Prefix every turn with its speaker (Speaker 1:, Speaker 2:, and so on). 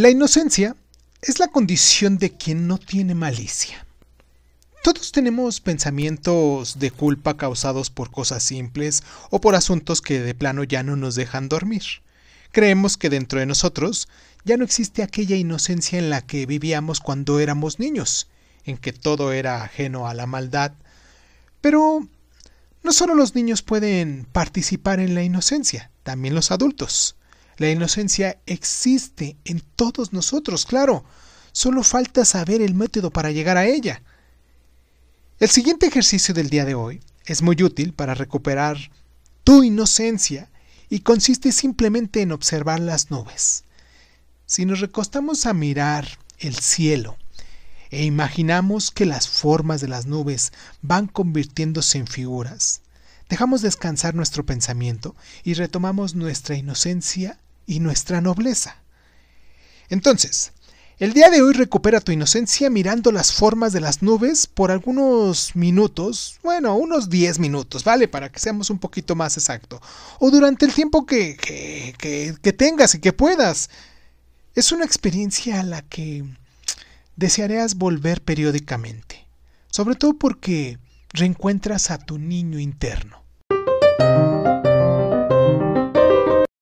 Speaker 1: La inocencia es la condición de quien no tiene malicia. Todos tenemos pensamientos de culpa causados por cosas simples o por asuntos que de plano ya no nos dejan dormir. Creemos que dentro de nosotros ya no existe aquella inocencia en la que vivíamos cuando éramos niños, en que todo era ajeno a la maldad. Pero no solo los niños pueden participar en la inocencia, también los adultos. La inocencia existe en todos nosotros, claro. Solo falta saber el método para llegar a ella. El siguiente ejercicio del día de hoy es muy útil para recuperar tu inocencia y consiste simplemente en observar las nubes. Si nos recostamos a mirar el cielo e imaginamos que las formas de las nubes van convirtiéndose en figuras, dejamos descansar nuestro pensamiento y retomamos nuestra inocencia y nuestra nobleza. Entonces, el día de hoy recupera tu inocencia mirando las formas de las nubes por algunos minutos, bueno, unos 10 minutos, ¿vale? Para que seamos un poquito más exacto. O durante el tiempo que, que, que, tengas y que puedas. Es una experiencia a la que desearías volver periódicamente. Sobre todo porque reencuentras a tu niño interno.